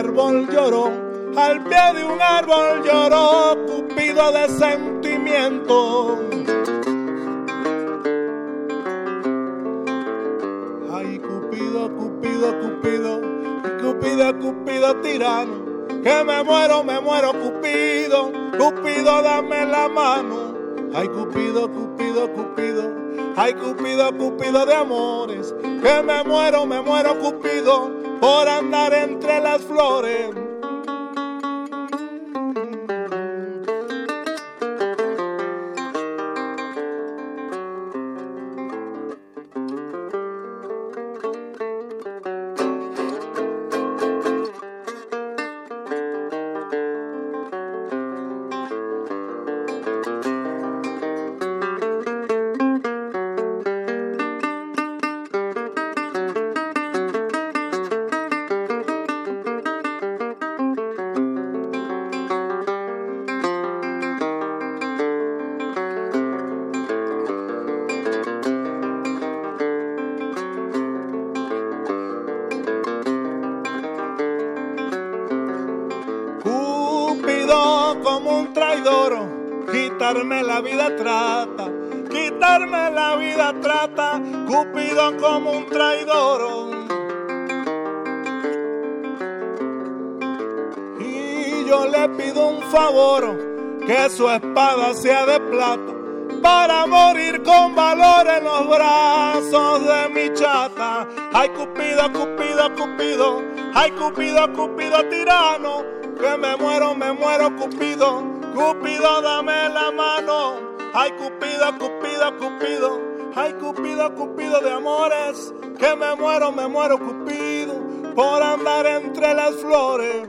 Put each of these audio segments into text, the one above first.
Árbol lloró, al pie de un árbol lloró, cupido de sentimiento. Cupido tirano, que me muero, me muero, Cupido, Cupido, dame la mano. Ay, Cupido, Cupido, Cupido, ay, Cupido, Cupido de amores, que me muero, me muero, Cupido, por andar entre las flores. Su espada sea de plata, para morir con valor en los brazos de mi chata. Ay, Cupido, Cupido, Cupido, ay, Cupido, Cupido tirano, que me muero, me muero, Cupido Cupido, dame la mano. Ay, Cupido, Cupido, Cupido. Ay, Cupido, Cupido de amores. Que me muero, me muero, Cupido. Por andar entre las flores.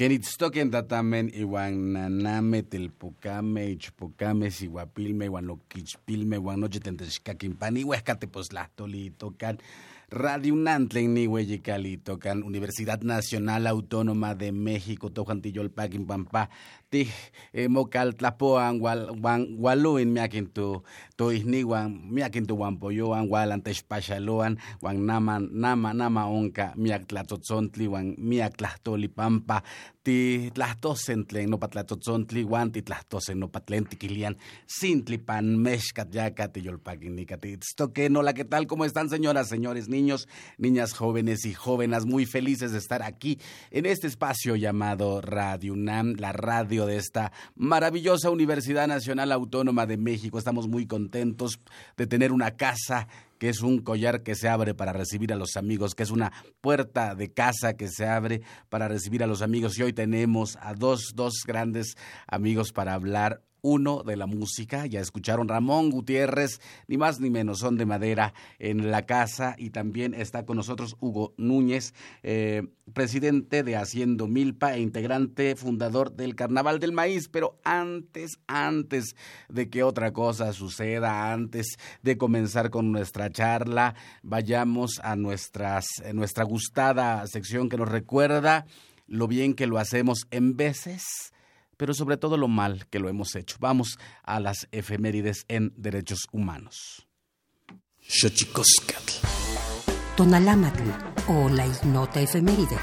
Kenitztoken tatamen iwan naname telpocame, ichpocame, sihuapilme, iwan oquichpilme, iwan noche tentexcaquimpani, huescate pues tocan Radio Nantlen ni Hueyicali, tocan Universidad Nacional Autónoma de México, Pagin Pampa, ti eh, mokal tlapoan wal wan ihni wan miakin tu wan poyoan walan texpaxaloan wan nama nama nama onka miak tlatotzontli wan miak tlahtoli pampa ti tlahtosen tlen nopa tlatotzontli wan ti tlahtosen nopa tlen tikilian sintli pan mexkat yaka tiyolpakinika ti que no la que tal cómo están señoras señores niños niñas jóvenes y jóvenes muy felices de estar aquí en este espacio llamado Radio UNAM la radio de esta maravillosa Universidad Nacional Autónoma de México. Estamos muy contentos de tener una casa que es un collar que se abre para recibir a los amigos, que es una puerta de casa que se abre para recibir a los amigos. Y hoy tenemos a dos, dos grandes amigos para hablar uno de la música. Ya escucharon Ramón Gutiérrez, ni más ni menos, son de madera en la casa. Y también está con nosotros Hugo Núñez, eh, presidente de Haciendo Milpa e integrante fundador del Carnaval del Maíz. Pero antes, antes de que otra cosa suceda, antes de comenzar con nuestra charla, vayamos a nuestras, nuestra gustada sección que nos recuerda lo bien que lo hacemos en veces pero sobre todo lo mal que lo hemos hecho. Vamos a las efemérides en derechos humanos. Tonalámatl o la ignota efeméride.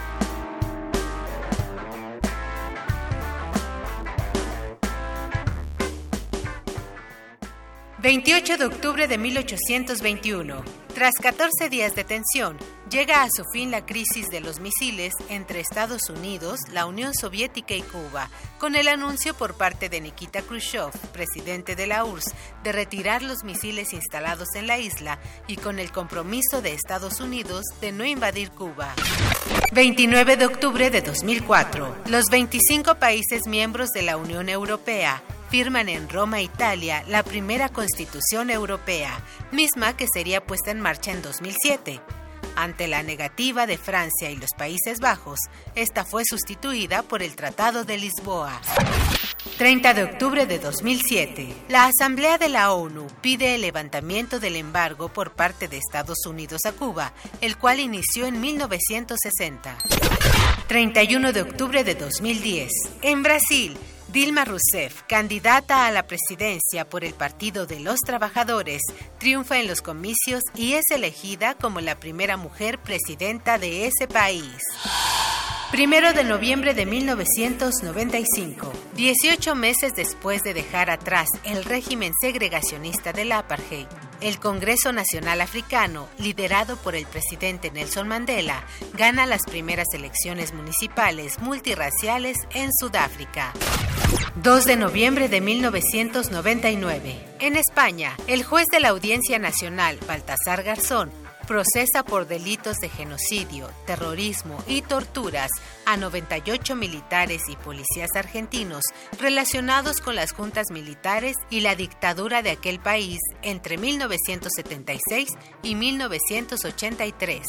28 de octubre de 1821. Tras 14 días de tensión, llega a su fin la crisis de los misiles entre Estados Unidos, la Unión Soviética y Cuba, con el anuncio por parte de Nikita Khrushchev, presidente de la URSS, de retirar los misiles instalados en la isla y con el compromiso de Estados Unidos de no invadir Cuba. 29 de octubre de 2004. Los 25 países miembros de la Unión Europea firman en Roma, Italia, la primera Constitución Europea, misma que sería puesta en marcha en 2007. Ante la negativa de Francia y los Países Bajos, esta fue sustituida por el Tratado de Lisboa. 30 de octubre de 2007. La Asamblea de la ONU pide el levantamiento del embargo por parte de Estados Unidos a Cuba, el cual inició en 1960. 31 de octubre de 2010. En Brasil, Dilma Rousseff, candidata a la presidencia por el Partido de los Trabajadores, triunfa en los comicios y es elegida como la primera mujer presidenta de ese país. Primero de noviembre de 1995, 18 meses después de dejar atrás el régimen segregacionista del apartheid, el Congreso Nacional Africano, liderado por el presidente Nelson Mandela, gana las primeras elecciones municipales multirraciales en Sudáfrica. 2 de noviembre de 1999. En España, el juez de la Audiencia Nacional, Baltasar Garzón, procesa por delitos de genocidio, terrorismo y torturas a 98 militares y policías argentinos relacionados con las juntas militares y la dictadura de aquel país entre 1976 y 1983.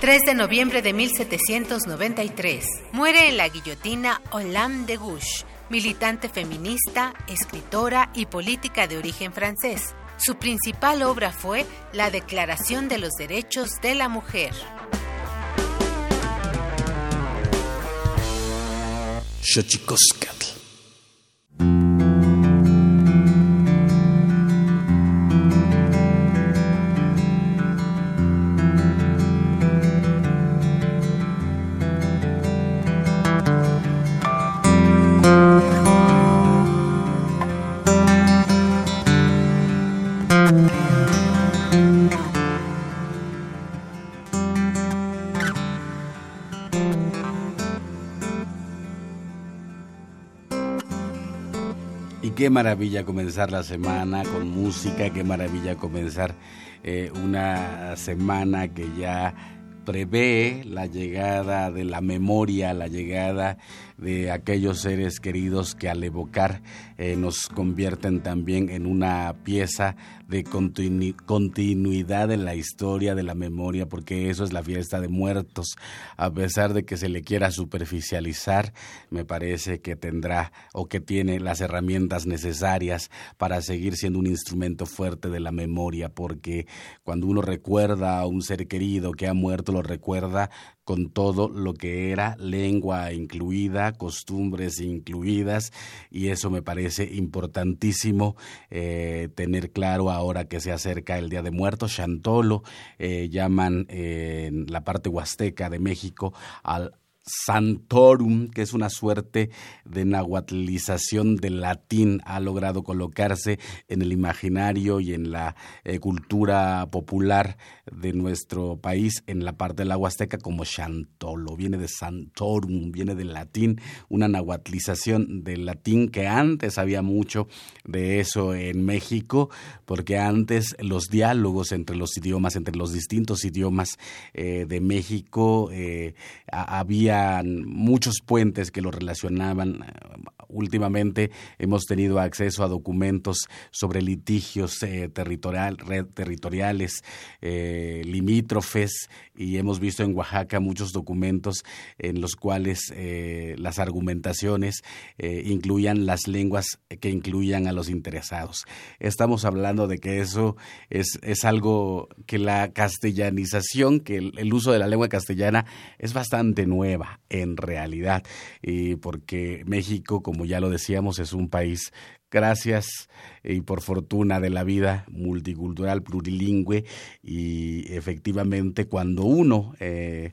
3 de noviembre de 1793. Muere en la guillotina Olam de Gouges, militante feminista, escritora y política de origen francés. Su principal obra fue la Declaración de los Derechos de la Mujer. Qué maravilla comenzar la semana con música, qué maravilla comenzar eh, una semana que ya prevé la llegada de la memoria, la llegada de aquellos seres queridos que al evocar eh, nos convierten también en una pieza de continuidad en la historia de la memoria, porque eso es la fiesta de muertos. A pesar de que se le quiera superficializar, me parece que tendrá o que tiene las herramientas necesarias para seguir siendo un instrumento fuerte de la memoria, porque cuando uno recuerda a un ser querido que ha muerto, lo recuerda con todo lo que era lengua incluida, costumbres incluidas, y eso me parece importantísimo eh, tener claro ahora que se acerca el Día de Muertos. Chantolo eh, llaman en la parte huasteca de México al Santorum, que es una suerte de nahuatlización del latín, ha logrado colocarse en el imaginario y en la eh, cultura popular de nuestro país, en la parte de la Huasteca, como Chantolo. Viene de Santorum, viene del latín, una nahuatlización del latín que antes había mucho de eso en México, porque antes los diálogos entre los idiomas, entre los distintos idiomas eh, de México, eh, había muchos puentes que lo relacionaban. Últimamente hemos tenido acceso a documentos sobre litigios eh, territorial, territoriales, eh, limítrofes, y hemos visto en Oaxaca muchos documentos en los cuales eh, las argumentaciones incluían las lenguas que incluían a los interesados. Estamos hablando de que eso es, es algo que la castellanización, que el uso de la lengua castellana es bastante nueva en realidad, y porque México, como ya lo decíamos, es un país gracias y por fortuna de la vida multicultural, plurilingüe y efectivamente cuando uno eh,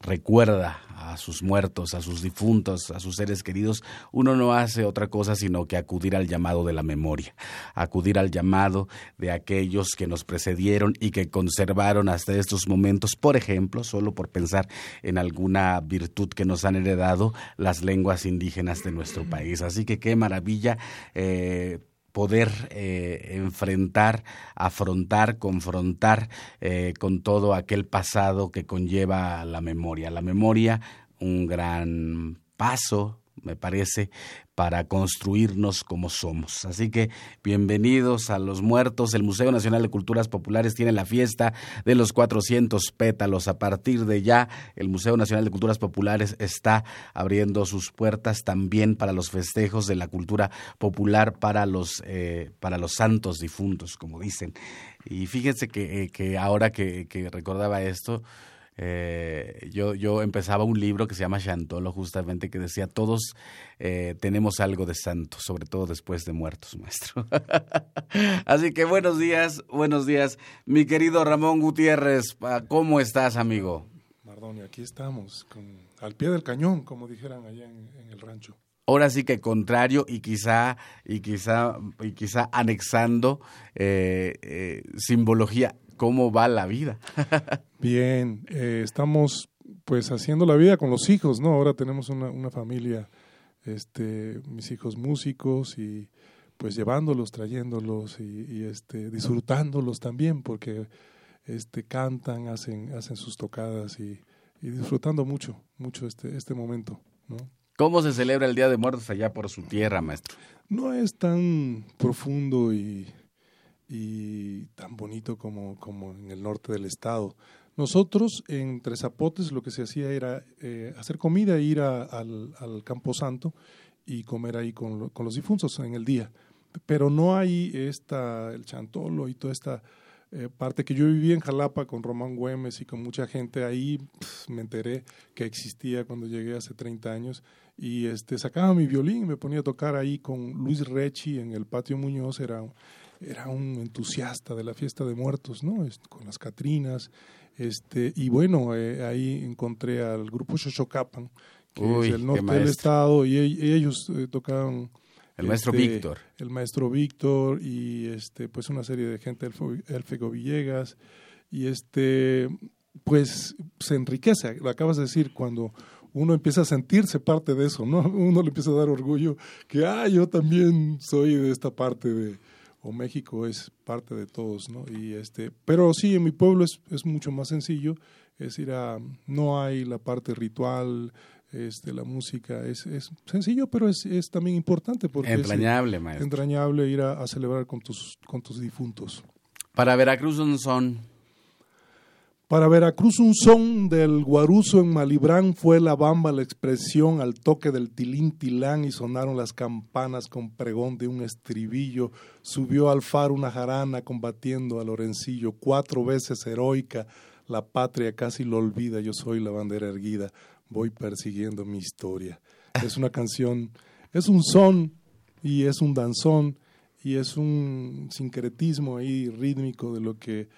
recuerda a sus muertos, a sus difuntos, a sus seres queridos, uno no hace otra cosa sino que acudir al llamado de la memoria, acudir al llamado de aquellos que nos precedieron y que conservaron hasta estos momentos, por ejemplo, solo por pensar en alguna virtud que nos han heredado las lenguas indígenas de nuestro país. Así que qué maravilla. Eh, poder eh, enfrentar, afrontar, confrontar eh, con todo aquel pasado que conlleva la memoria. La memoria, un gran paso me parece, para construirnos como somos. Así que bienvenidos a los muertos. El Museo Nacional de Culturas Populares tiene la fiesta de los 400 pétalos. A partir de ya, el Museo Nacional de Culturas Populares está abriendo sus puertas también para los festejos de la cultura popular para los, eh, para los santos difuntos, como dicen. Y fíjense que, eh, que ahora que, que recordaba esto, eh, yo, yo empezaba un libro que se llama Chantolo, justamente, que decía, todos eh, tenemos algo de santo, sobre todo después de muertos, maestro. Así que buenos días, buenos días. Mi querido Ramón Gutiérrez, ¿cómo estás, amigo? Mardoni, aquí estamos, al pie del cañón, como dijeran allá en, el rancho ahora sí que contrario y quizá y quizá y quizá anexando eh, simbología cómo va la vida. Bien, eh, estamos pues haciendo la vida con los hijos, ¿no? Ahora tenemos una, una familia, este, mis hijos músicos y pues llevándolos, trayéndolos y, este, disfrutándolos también porque este, cantan, hacen, hacen sus tocadas y, y disfrutando mucho, mucho este, este momento, ¿no? ¿Cómo se celebra el Día de Muertos allá por su tierra, maestro? No es tan profundo y y tan bonito como, como en el norte del estado. Nosotros en Tres Zapotes lo que se hacía era eh, hacer comida ir al, al Campo Santo y comer ahí con, con, los difuntos en el día. Pero no hay esta, el chantolo y toda esta eh, parte que yo viví en Jalapa con Román Güemes y con mucha gente ahí, me enteré que existía cuando llegué hace 30 años y este, sacaba mi violín y me ponía a tocar ahí con Luis Rechi en el patio Muñoz, era era un entusiasta de la fiesta de muertos, ¿no? Con las Catrinas. Este, y bueno, eh, ahí encontré al grupo Xochocapan, que es el norte del estado, y, ellos eh, tocaban. El maestro este, Víctor. El maestro Víctor y este, pues una serie de gente, Elfego Villegas. Y este, pues se enriquece, lo acabas de decir, cuando uno empieza a sentirse parte de eso, ¿no? Uno le empieza a dar orgullo que, ah, yo también soy de esta parte de, o México es parte de todos, ¿no? Y este, pero sí, en mi pueblo es, es mucho más sencillo, es ir a, no hay la parte ritual, Este, la música es, es sencillo, pero es, es, también importante porque entrañable, es maestro. entrañable ir a, a, celebrar con tus, con tus difuntos. Para Veracruz un son. Para Veracruz un son del guaruzo en Malibrán fue la bamba la expresión al toque del tilín tilán y sonaron las campanas con pregón de un estribillo. Subió al faro una jarana combatiendo a Lorencillo, cuatro veces heroica. La patria casi lo olvida, yo soy la bandera erguida, voy persiguiendo mi historia. Es una canción, es un son y es un danzón y es un sincretismo ahí rítmico de lo que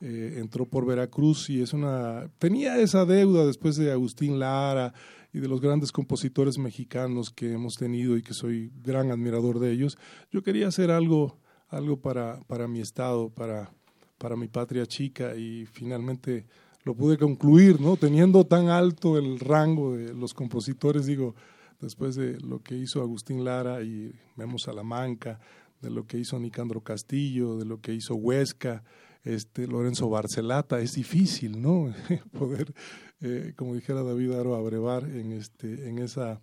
eh, entró por Veracruz y es una tenía esa deuda después de Agustín Lara y de los grandes compositores mexicanos que hemos tenido y que soy gran admirador de ellos. Yo quería hacer algo algo para para mi estado, para para mi patria chica y finalmente lo pude concluir, ¿no? Teniendo tan alto el rango de los compositores, digo, después de lo que hizo Agustín Lara y Memo Salamanca, de lo que hizo Nicandro Castillo, de lo que hizo Huesca, este, Lorenzo Barcelata, es difícil, ¿no? Poder, eh, como dijera David Aro, abrevar en, este, en esa...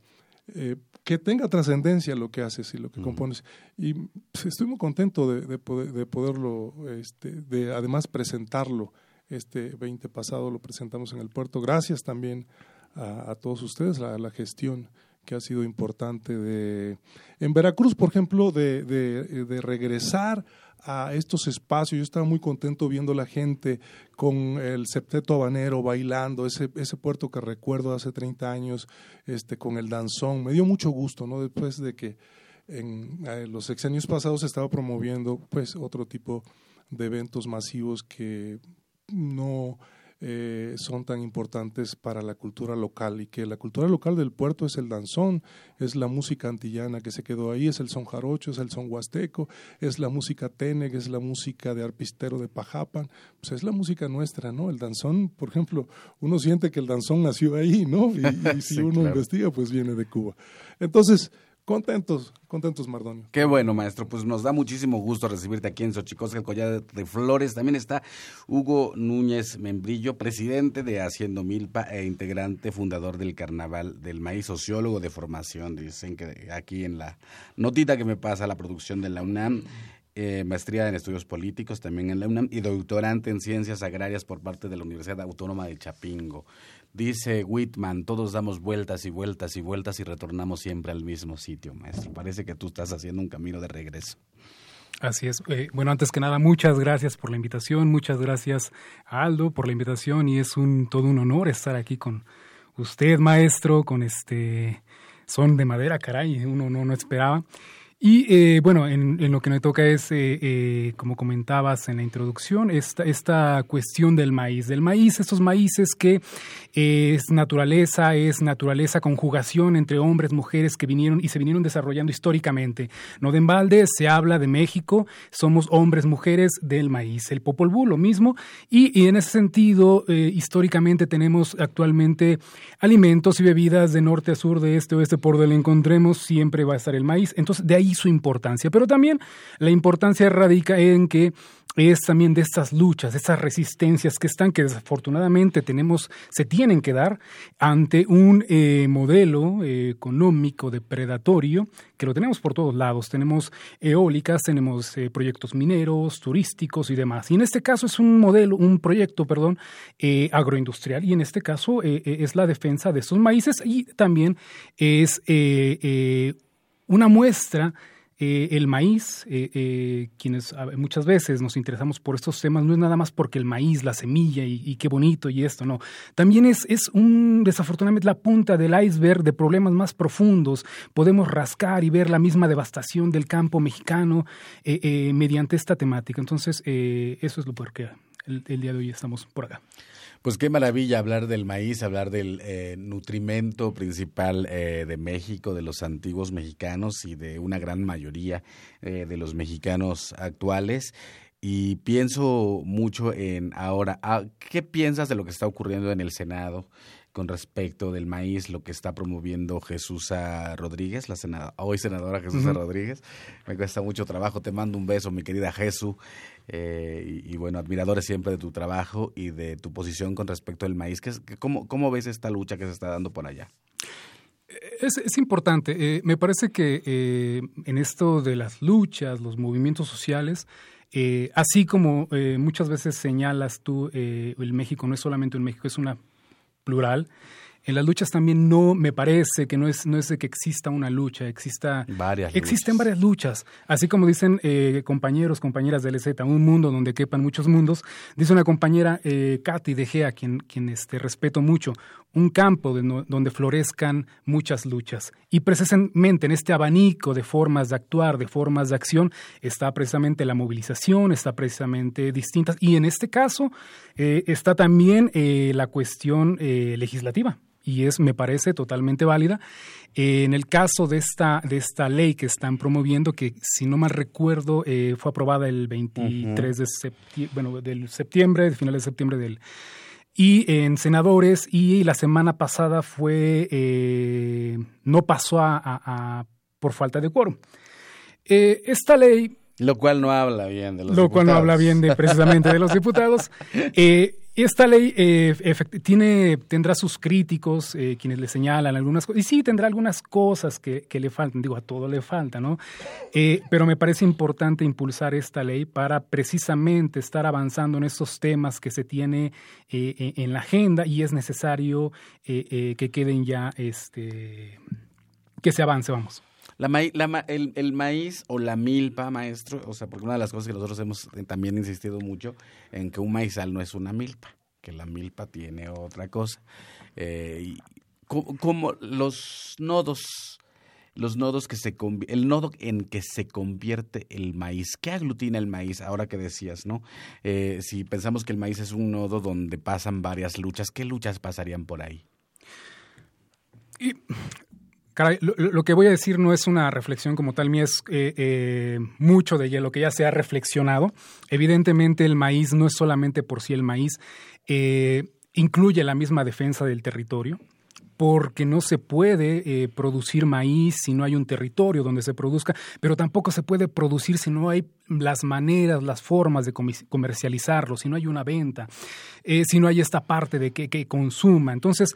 Eh, que tenga trascendencia lo que haces y lo que compones. Y pues, estoy muy contento de, de, poder, de poderlo, este, de además presentarlo. Este 20 pasado lo presentamos en el puerto. Gracias también a, a todos ustedes, a la gestión que ha sido importante de en Veracruz, por ejemplo, de, de, regresar a estos espacios. Yo estaba muy contento viendo la gente con el septeto habanero bailando, ese, ese puerto que recuerdo hace 30 años, este, con el danzón. Me dio mucho gusto, ¿no? Después de que en eh, los sexenios pasados se estaba promoviendo pues otro tipo de eventos masivos que no eh, son tan importantes para la cultura local y que la cultura local del puerto es el danzón, es la música antillana que se quedó ahí, es el son jarocho, es el son huasteco, es la música teneg, es la música de arpistero de Pajapan, pues es la música nuestra, ¿no? El danzón, por ejemplo, uno siente que el danzón nació ahí, ¿no? Y, y si Sí, uno claro. investiga, pues viene de Cuba. Entonces, contentos, contentos, Mardonio. Qué bueno, maestro. Pues nos da muchísimo gusto recibirte aquí en Xochicosca, el Collar de Flores. También está Hugo Núñez Membrillo, presidente de Haciendo Milpa e integrante fundador del Carnaval del Maíz, sociólogo de formación. Dicen que aquí en la notita que me pasa la producción de la UNAM. eh, maestría en estudios políticos también en la UNAM y doctorante en ciencias agrarias por parte de la Universidad Autónoma de Chapingo. Dice Whitman, todos damos vueltas y vueltas y vueltas y retornamos siempre al mismo sitio, maestro. Parece que tú estás haciendo un camino de regreso. Así es. Eh, bueno, antes que nada, muchas gracias por la invitación, muchas gracias Aldo por la invitación y es un todo un honor estar aquí con usted, maestro, con este son de madera, caray, uno no, no esperaba. Y eh, bueno, en, lo que me toca es, eh, eh, como comentabas en la introducción, esta, esta cuestión del maíz. Del maíz, estos maíces que es naturaleza, es naturaleza, conjugación entre hombres, mujeres que vinieron y se vinieron desarrollando históricamente. No de embalde, se habla de México, somos hombres, mujeres del maíz. El Popol Vuh, lo mismo. Y, y en ese sentido, eh, históricamente tenemos actualmente alimentos y bebidas de norte a sur, de este a oeste, por donde encontremos, siempre va a estar el maíz. Entonces, de ahí su importancia. Pero también la importancia radica en que es también de estas luchas, de estas resistencias que están, que desafortunadamente tenemos, se tienen que dar ante un eh, modelo eh, económico depredatorio que lo tenemos por todos lados. Tenemos eólicas, tenemos eh, proyectos mineros, turísticos y demás. Y en este caso es un modelo, un proyecto, perdón, eh, agroindustrial. Y en este caso es la defensa de estos maíces y también es una muestra eh, el maíz, eh, eh, quienes muchas veces nos interesamos por estos temas, no es nada más porque el maíz, la semilla y, qué bonito y esto, no. También es, es un, desafortunadamente, la punta del iceberg de problemas más profundos. Podemos rascar y ver la misma devastación del campo mexicano eh, mediante esta temática. Entonces, eso es lo por qué el día de hoy estamos por acá. Pues qué maravilla hablar del maíz, hablar del eh, nutrimento principal eh, de México, de los antiguos mexicanos y de una gran mayoría eh, de los mexicanos actuales. Y pienso mucho en ahora, ah, ¿qué piensas de lo que está ocurriendo en el Senado? con respecto del maíz, lo que está promoviendo Jesús Rodríguez, la senadora, hoy senadora Jesús uh -huh. Rodríguez. Me cuesta mucho trabajo, te mando un beso, mi querida Jesús. Eh, y, bueno, admiradores siempre de tu trabajo y de tu posición con respecto al maíz. ¿Qué, cómo, ¿Cómo ves esta lucha que se está dando por allá? Es, importante. Eh, me parece que eh, en esto de las luchas, los movimientos sociales, eh, así como muchas veces señalas tú, el México no es solamente un México, es una plural. En las luchas también no me parece que no es, no es de que exista una lucha, exista, varias existen varias luchas. Así como dicen eh, compañeros, compañeras del EZ, un mundo donde quepan muchos mundos, dice una compañera, eh, Katy de Gea, quien, quien este, respeto mucho, un campo donde florezcan muchas luchas. Y precisamente en este abanico de formas de actuar, de formas de acción, está precisamente la movilización, está precisamente distintas. Y en este caso eh, está también eh, la cuestión legislativa y es, me parece, totalmente válida. en el caso de esta, de esta ley que están promoviendo, que si no mal recuerdo, eh, fue aprobada el 23 de septiembre, bueno, del septiembre, de finales de septiembre del y en senadores y la semana pasada fue eh, no pasó a, por falta de quórum. Eh, esta ley lo cual no habla bien de los lo diputados. cual no habla bien de precisamente de los diputados. Eh, esta ley eh, tiene, tendrá sus críticos, eh, quienes le señalan algunas cosas, y sí tendrá algunas cosas que, que le faltan, digo, a todo le falta, ¿no? Eh, pero me parece importante impulsar esta ley para precisamente estar avanzando en estos temas que se tiene en la agenda y es necesario que queden ya, este, que se avance, vamos. La, el, el, maíz o la milpa, maestro, o sea, porque una de las cosas que nosotros hemos eh, también insistido mucho en que un maizal no es una milpa, que la milpa tiene otra cosa. Eh, y como, los nodos, los nodos que se el nodo en que se convierte el maíz, ¿qué aglutina el maíz? Ahora que decías, ¿no? Eh, si pensamos que el maíz es un nodo donde pasan varias luchas, ¿qué luchas pasarían por ahí? Y Caray, lo, que voy a decir no es una reflexión como tal, mía es eh, eh, mucho de lo que ya se ha reflexionado. Evidentemente el maíz no es solamente por sí el maíz, eh, incluye la misma defensa del territorio, porque no se puede producir maíz si no hay un territorio donde se produzca, pero tampoco se puede producir si no hay las maneras, las formas de comercializarlo, si no hay una venta, si no hay esta parte de que, que consuma. Entonces,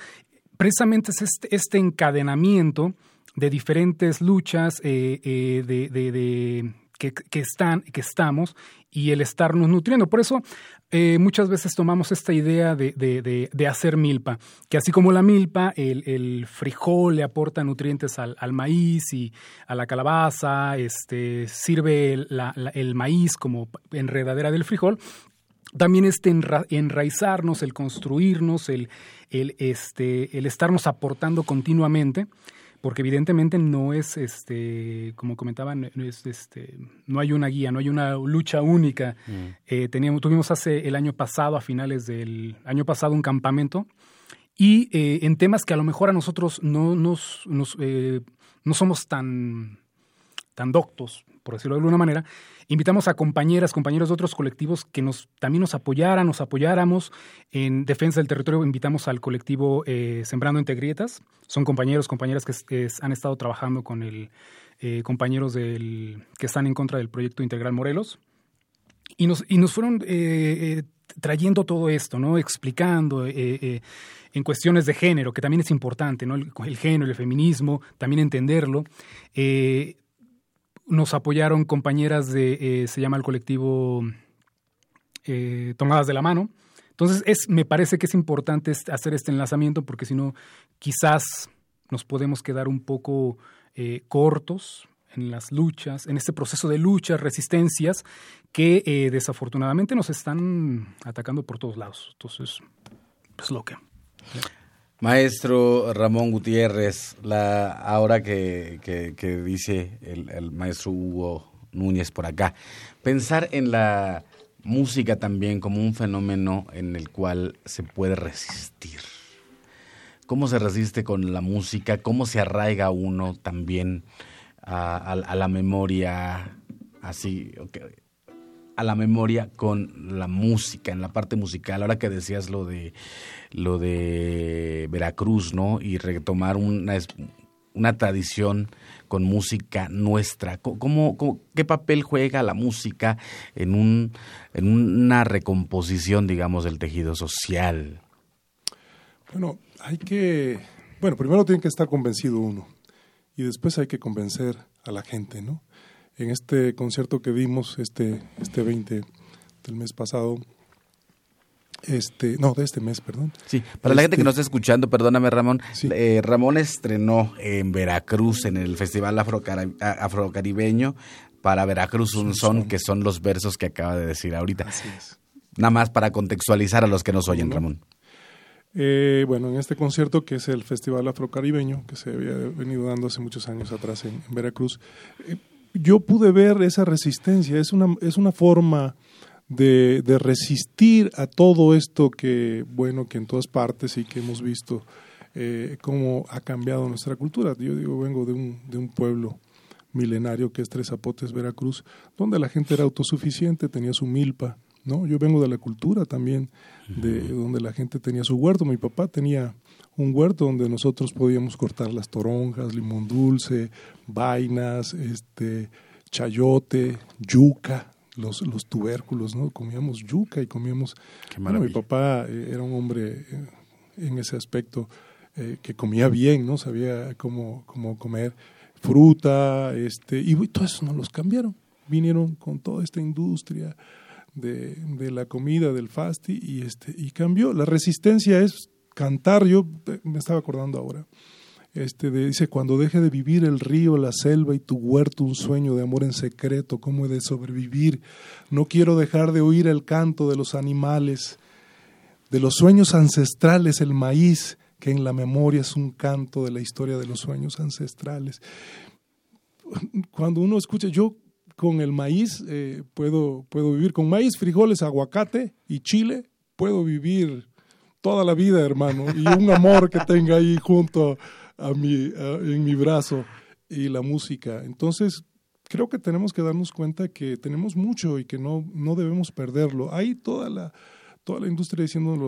precisamente es este, este, encadenamiento de diferentes luchas eh, eh, de, que, están, que estamos y el estarnos nutriendo. Por eso eh, muchas veces tomamos esta idea de, hacer milpa, que así como la milpa, el, frijol le aporta nutrientes al, maíz y a la calabaza, este, sirve el maíz como enredadera del frijol, también este enraizarnos, el construirnos, el, el, este, el estarnos aportando continuamente, porque evidentemente no es, este, como comentaban, no, es, este, no hay una guía, no hay una lucha única. Mm. Eh, teníamos, tuvimos hace el año pasado, a finales del año pasado, un campamento y eh, en temas que a lo mejor a nosotros no, nos, nos eh, no somos tan, tan doctos, por decirlo de alguna manera, invitamos a compañeras, compañeros de otros colectivos que nos también nos apoyaran, nos apoyáramos en defensa del territorio. Invitamos al colectivo eh, Sembrando Integrietas. Son compañeros, compañeras que, han estado trabajando con el eh, compañeros del, que están en contra del proyecto Integral Morelos. Y nos, y nos fueron eh, trayendo todo esto, ¿no? Explicando en cuestiones de género, que también es importante, ¿no? El género, el feminismo, también entenderlo nos apoyaron compañeras de, eh, se llama el colectivo eh, Tomadas de la Mano. Entonces, es, me parece que es importante hacer este enlazamiento porque si no, quizás nos podemos quedar un poco eh, cortos en las luchas, en este proceso de luchas, resistencias, que desafortunadamente nos están atacando por todos lados. Entonces, pues lo que... Maestro Ramón Gutiérrez, la, ahora que, que, dice el, maestro Hugo Núñez por acá, pensar en la música también como un fenómeno en el cual se puede resistir. ¿Cómo se resiste con la música? ¿Cómo se arraiga uno también a, la memoria? Así, a la memoria con la música, en la parte musical. Ahora que decías lo de lo de Veracruz, ¿no? Y retomar una, una tradición con música nuestra. ¿Cómo, qué papel juega la música en, un, en una recomposición, digamos, del tejido social? Bueno, hay que Bueno, primero tiene que estar convencido uno y después hay que convencer a la gente, ¿no? En este concierto que dimos este, este 20 del mes pasado, este, no, de este mes, perdón. Sí, para la gente que Este- no está escuchando, perdóname Ramón, Sí. eh, Ramón estrenó en Veracruz, en el Festival Afrocaribeño, para Veracruz un son, que son los versos que acaba de decir ahorita. Así es. Nada más para contextualizar a los que nos oyen. Ramón. Eh, bueno, en este concierto que es el Festival Afrocaribeño, que se había venido dando hace muchos años atrás en, en Veracruz, eh, yo pude ver esa resistencia, es una, es una forma de, de resistir a todo esto que, bueno, que en todas partes y que hemos visto eh, cómo ha cambiado nuestra cultura. Yo digo, vengo de un, de un pueblo milenario que es Tres Zapotes, Veracruz, donde la gente era autosuficiente, tenía su milpa, ¿no? Yo vengo de la cultura también, de donde la gente tenía su huerto. Mi papá tenía un huerto donde nosotros podíamos cortar las toronjas, limón dulce, vainas, este, chayote, yuca, los, los tubérculos, ¿no? Comíamos yuca y comíamos... Qué Bueno, mi papá eh, era un hombre eh, en ese aspecto eh, que comía bien, ¿no? Sabía cómo, cómo comer fruta, este, y todo eso no los cambiaron. Vinieron con toda esta industria de, la comida, del fasti, y este, y cambió. La resistencia es cantar, yo eh, me estaba acordando ahora. Este dice, cuando deje de vivir el río, la selva y tu huerto, un sueño de amor en secreto, ¿cómo he de sobrevivir? No quiero dejar de oír el canto de los animales, de los sueños ancestrales, el maíz, que en la memoria es un canto de la historia de los sueños ancestrales. Cuando uno escucha, yo con el maíz eh, puedo, puedo vivir, con maíz, frijoles, aguacate y chile, puedo vivir toda la vida, hermano, y un amor que tenga ahí junto a mi, a- en mi brazo y la música. Entonces, creo que tenemos que darnos cuenta que tenemos mucho y que no, no debemos perderlo. Hay toda la, toda la industria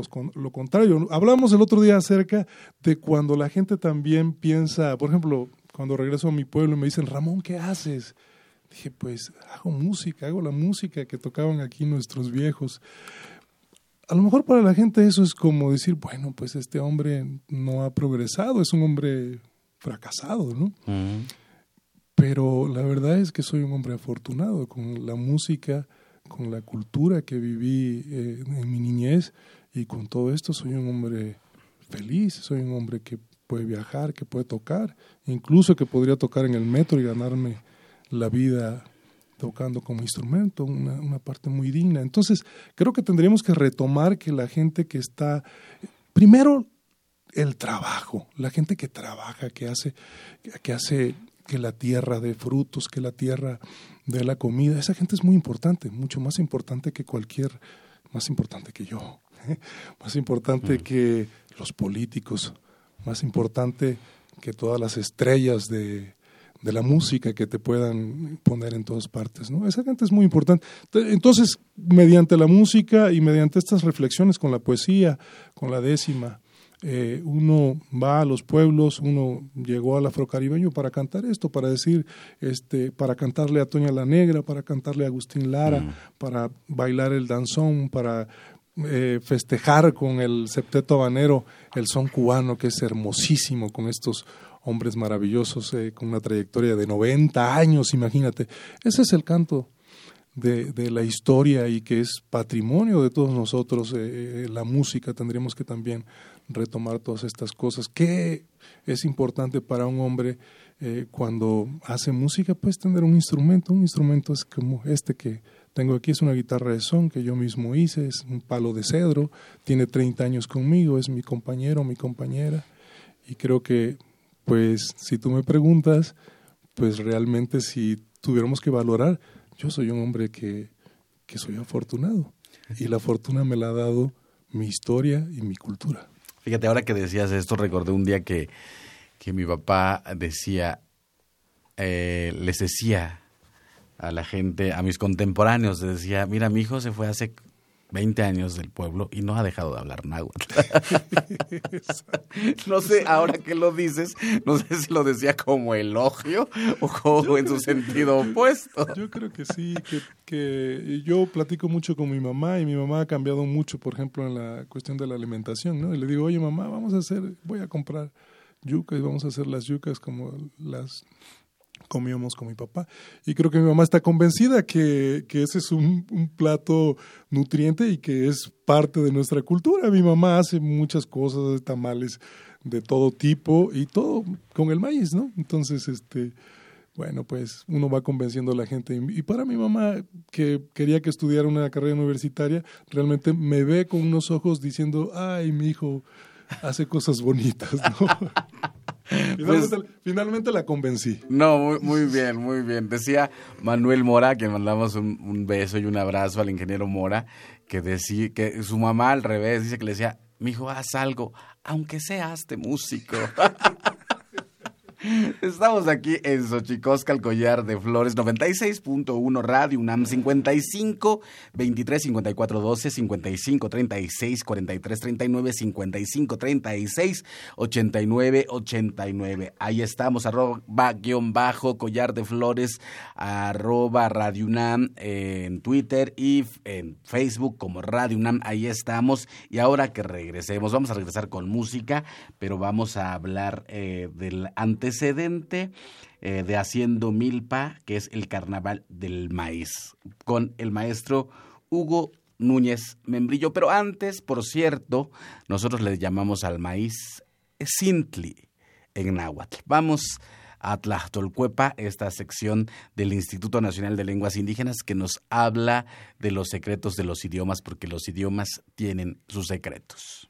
con- lo contrario. Hablamos el otro día acerca de cuando la gente también piensa, por ejemplo, cuando regreso a mi pueblo y me dicen, Ramón, ¿qué haces? Dije, pues hago música, hago la música que tocaban aquí nuestros viejos. A lo mejor para la gente eso es como decir, bueno, pues este hombre no ha progresado, es un hombre fracasado, ¿no? Ujú. Pero la verdad es que soy un hombre afortunado con la música, con la cultura que viví eh, en mi niñez y con todo esto soy un hombre feliz, soy un hombre que puede viajar, que puede tocar, incluso que podría tocar en el metro y ganarme la vida tocando como instrumento, una, una parte muy digna. Entonces, creo que tendríamos que retomar que la gente que está, primero, el trabajo, la gente que trabaja, que hace, que hace que la tierra dé frutos, que la tierra dé la comida, esa gente es muy importante, mucho más importante que cualquier, más importante que yo, ¿eh? más importante que los políticos, más importante que todas las estrellas de, de la música que te puedan poner en todas partes, ¿no? Esa gente es muy importante. Entonces, mediante la música y mediante estas reflexiones con la poesía, con la décima, eh, uno va a los pueblos, uno llegó al afrocaribeño para cantar esto, para decir, este, para cantarle a Toña la Negra, para cantarle a Agustín Lara, para bailar el danzón, para eh, festejar con el septeto habanero el son cubano, que es hermosísimo, con estos hombres maravillosos, eh, con una trayectoria de 90 años, imagínate. Ese es el canto de, de la historia y que es patrimonio de todos nosotros. Eh, la música tendríamos que también retomar todas estas cosas. ¿Qué es importante para un hombre eh, cuando hace música? Pues tener un instrumento. Un instrumento es como este que tengo aquí, es una guitarra de son que yo mismo hice, es un palo de cedro, tiene 30 años conmigo, es mi compañero, mi compañera. Y creo que, pues, si tú me preguntas, pues realmente si tuviéramos que valorar, yo soy un hombre que, que soy afortunado. Y la fortuna me la ha dado mi historia y mi cultura. Fíjate, ahora que decías esto, recordé un día que, que mi papá decía, eh, les decía a la gente, a mis contemporáneos, les decía, mira, mi hijo se fue hace 20 años del pueblo y no ha dejado de hablar náhuatl. no sé, ahora que lo dices, no sé si lo decía como elogio o como en su sentido opuesto. Yo creo que sí, que, que yo platico mucho con mi mamá y mi mamá ha cambiado mucho, por ejemplo, en la cuestión de la alimentación, ¿no? Y le digo, oye mamá, vamos a hacer, voy a comprar yuca y vamos a hacer las yucas como las comíamos con mi papá. Y creo que mi mamá está convencida que, que ese es un, un, plato nutriente y que es parte de nuestra cultura. Mi mamá hace muchas cosas, tamales de todo tipo y todo con el maíz, ¿no? Entonces, este, bueno, pues uno va convenciendo a la gente. Y para mi mamá, que quería que estudiara una carrera universitaria, realmente me ve con unos ojos diciendo, ay, mi hijo hace cosas bonitas, ¿no? Finalmente, pues, finalmente, la convencí. No, muy, muy, bien, muy bien. Decía Manuel Mora, que mandamos un, un, beso y un abrazo al ingeniero Mora, que decía que su mamá al revés dice que le decía, mi hijo, haz algo, aunque seas de músico. Estamos aquí en Xochicosca, el collar de flores, 96.1 Radio UNAM, 55 23 54 12, 55 36 43 39, 55 36 89 89. Ahí estamos, arroba guion bajo, collar de flores, arroba Radio UNAM en Twitter y en Facebook como Radio UNAM. Ahí estamos. Y ahora que regresemos, vamos a regresar con música, pero vamos a hablar eh, del antes antecedente eh, de Haciendo Milpa, que es el Carnaval del Maíz, con el maestro Hugo Núñez Membrillo. Pero antes, por cierto, nosotros le llamamos al maíz Sintli en náhuatl. Vamos a Tlactolcuepa, esta sección del Instituto Nacional de Lenguas Indígenas que nos habla de los secretos de los idiomas, porque los idiomas tienen sus secretos.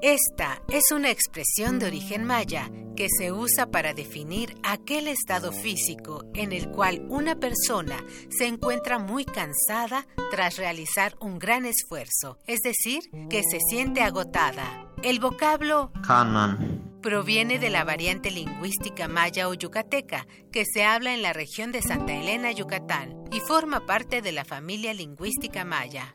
Esta es una expresión de origen maya que se usa para definir aquel estado físico en el cual una persona se encuentra muy cansada tras realizar un gran esfuerzo, es decir, que se siente agotada. El vocablo Kanan proviene de la variante lingüística maya o yucateca que se habla en la región de Santa Elena, Yucatán, y forma parte de la familia lingüística maya.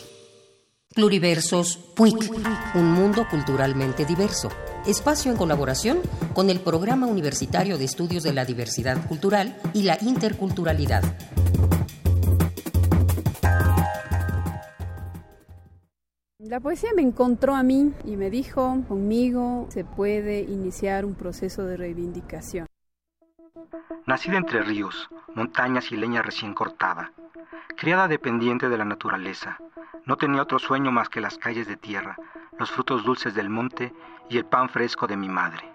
Pluriversos PUIC, un mundo culturalmente diverso. Espacio en colaboración con el Programa Universitario de Estudios de la Diversidad Cultural y la Interculturalidad. La poesía me encontró a mí y me dijo, conmigo se puede iniciar un proceso de reivindicación. Nacida entre ríos, montañas y leña recién cortada, criada dependiente de la naturaleza, no tenía otro sueño más que las calles de tierra, los frutos dulces del monte y el pan fresco de mi madre.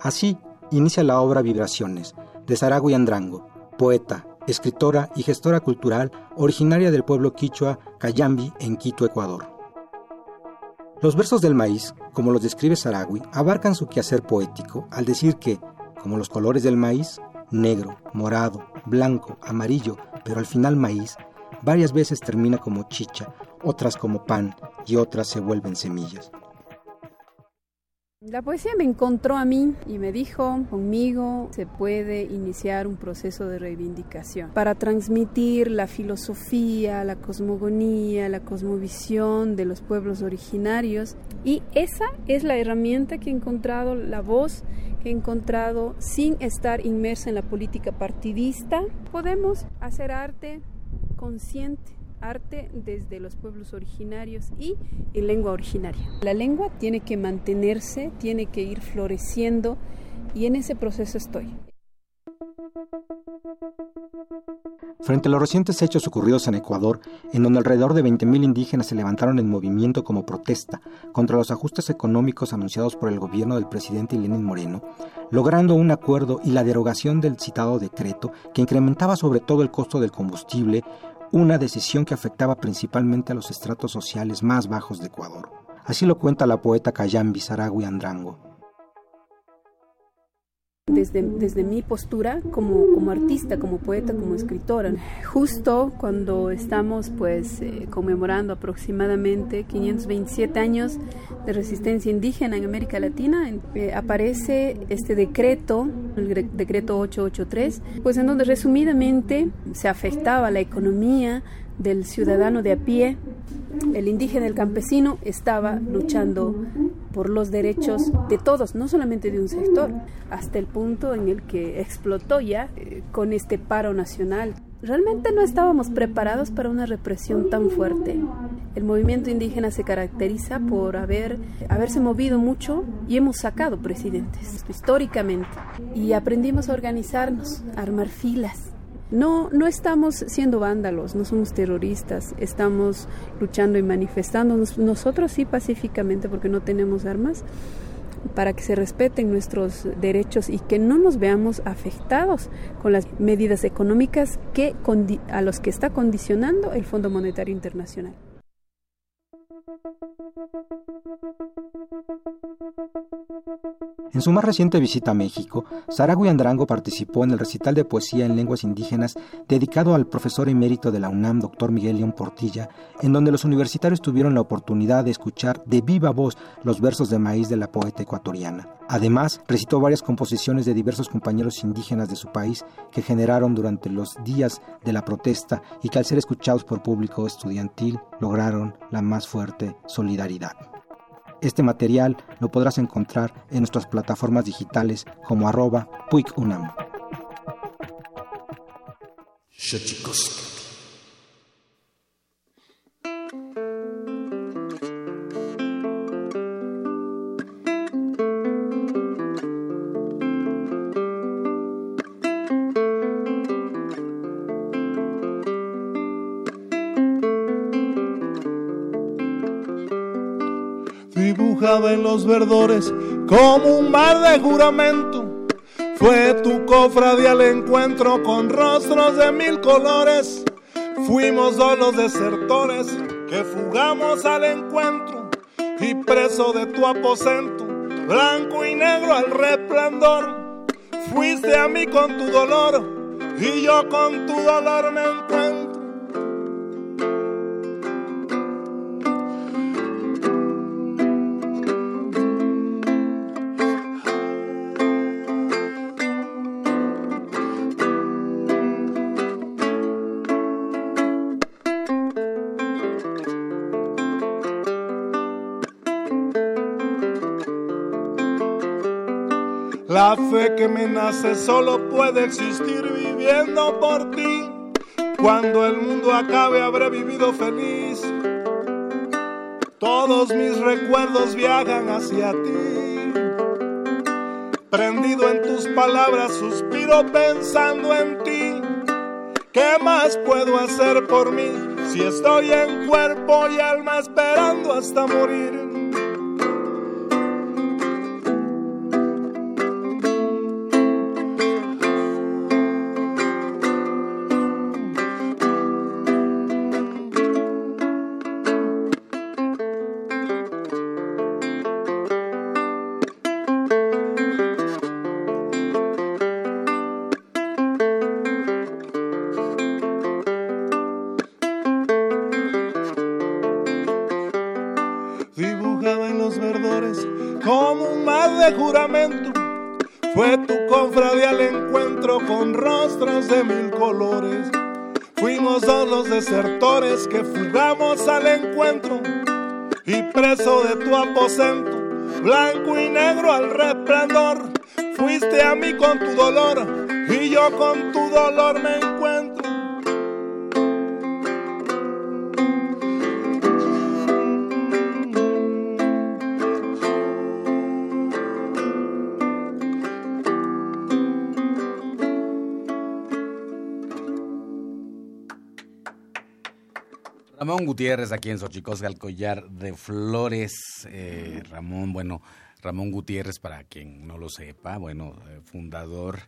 Así inicia la obra Vibraciones, de Saragui Andrango, poeta, escritora y gestora cultural originaria del pueblo quichua Cayambi en Quito, Ecuador. Los versos del maíz, como los describe Saragui, abarcan su quehacer poético al decir que, como los colores del maíz, negro, morado, blanco, amarillo, pero al final maíz, Varias veces termina como chicha, otras como pan y otras se vuelven semillas. La poesía me encontró a mí y me dijo, conmigo se puede iniciar un proceso de reivindicación para transmitir la filosofía, la cosmogonía, la cosmovisión de los pueblos originarios. Y esa es la herramienta que he encontrado, la voz que he encontrado sin estar inmersa en la política partidista. Podemos hacer arte consciente, arte desde los pueblos originarios y en lengua originaria. La lengua tiene que mantenerse, tiene que ir floreciendo y en ese proceso estoy. Frente a los recientes hechos ocurridos en Ecuador, en donde alrededor de 20.000 indígenas se levantaron en movimiento como protesta contra los ajustes económicos anunciados por el gobierno del presidente Lenín Moreno, logrando un acuerdo y la derogación del citado decreto que incrementaba sobre todo el costo del combustible, una decisión que afectaba principalmente a los estratos sociales más bajos de Ecuador. Así lo cuenta la poeta Cayambi Saragui Andrango desde, desde mi postura como, como artista, como poeta, como escritora. Justo cuando estamos pues eh, conmemorando aproximadamente 527 años de resistencia indígena en América Latina, eh, aparece este decreto, el decreto 883, pues en donde resumidamente se afectaba la economía del ciudadano de a pie, el indígena, el campesino, estaba luchando por los derechos de todos, no solamente de un sector, hasta el punto en el que explotó ya eh, con este paro nacional. Realmente no estábamos preparados para una represión tan fuerte. El movimiento indígena se caracteriza por haber, haberse movido mucho y hemos sacado presidentes históricamente. Y aprendimos a organizarnos, a armar filas, no, no estamos siendo vándalos, no somos terroristas, estamos luchando y manifestándonos, nosotros sí pacíficamente porque no tenemos armas, para que se respeten nuestros derechos y que no nos veamos afectados con las medidas económicas que, a los que está condicionando el Fondo Monetario Internacional. En su más reciente visita a México, Saragui Andrango participó en el recital de poesía en lenguas indígenas dedicado al profesor emérito de la UNAM, doctor Miguel León Portilla, en donde los universitarios tuvieron la oportunidad de escuchar de viva voz los versos de maíz de la poeta ecuatoriana. Además, recitó varias composiciones de diversos compañeros indígenas de su país que generaron durante los días de la protesta y que al ser escuchados por público estudiantil lograron la más fuerte solidaridad. Este material lo podrás encontrar en nuestras plataformas digitales como arroba puikunam. Como un mar de juramento. Fue tu cofradía al encuentro con rostros de mil colores. Fuimos dos los desertores que fugamos al encuentro y preso de tu aposento, blanco y negro al resplandor. Fuiste a mí con tu dolor y yo con tu dolor me que me nace solo puede existir viviendo por ti. Cuando el mundo acabe habré vivido feliz. Todos mis recuerdos viajan hacia ti. Prendido en tus palabras, suspiro pensando en ti. ¿Qué más puedo hacer por mí si estoy en cuerpo y alma esperando hasta morir? Tu aposento, blanco y negro al resplandor, fuiste a mí con tu dolor y yo con tu dolor me Gutiérrez aquí en Xochicosca, el collar de flores. Eh, Ramón, bueno, Ramón Gutiérrez, para quien no lo sepa, bueno, eh, fundador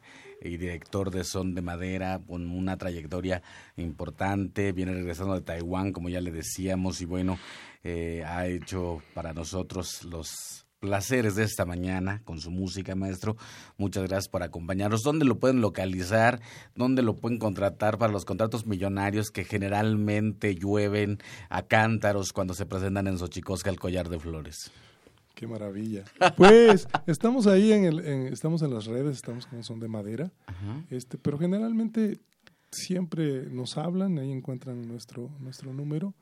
y director de Son de Madera, con una trayectoria importante, viene regresando de Taiwán, como ya le decíamos, y bueno, eh, ha hecho para nosotros los placeres de esta mañana con su música, maestro. Muchas gracias por acompañarnos. ¿Dónde lo pueden localizar? ¿Dónde lo pueden contratar para los contratos millonarios que generalmente llueven a cántaros cuando se presentan en Xochicosca el collar de flores? Qué maravilla. Pues estamos ahí en, el, estamos en las redes, estamos como son de madera, este, pero generalmente siempre nos hablan, ahí encuentran nuestro nuestro número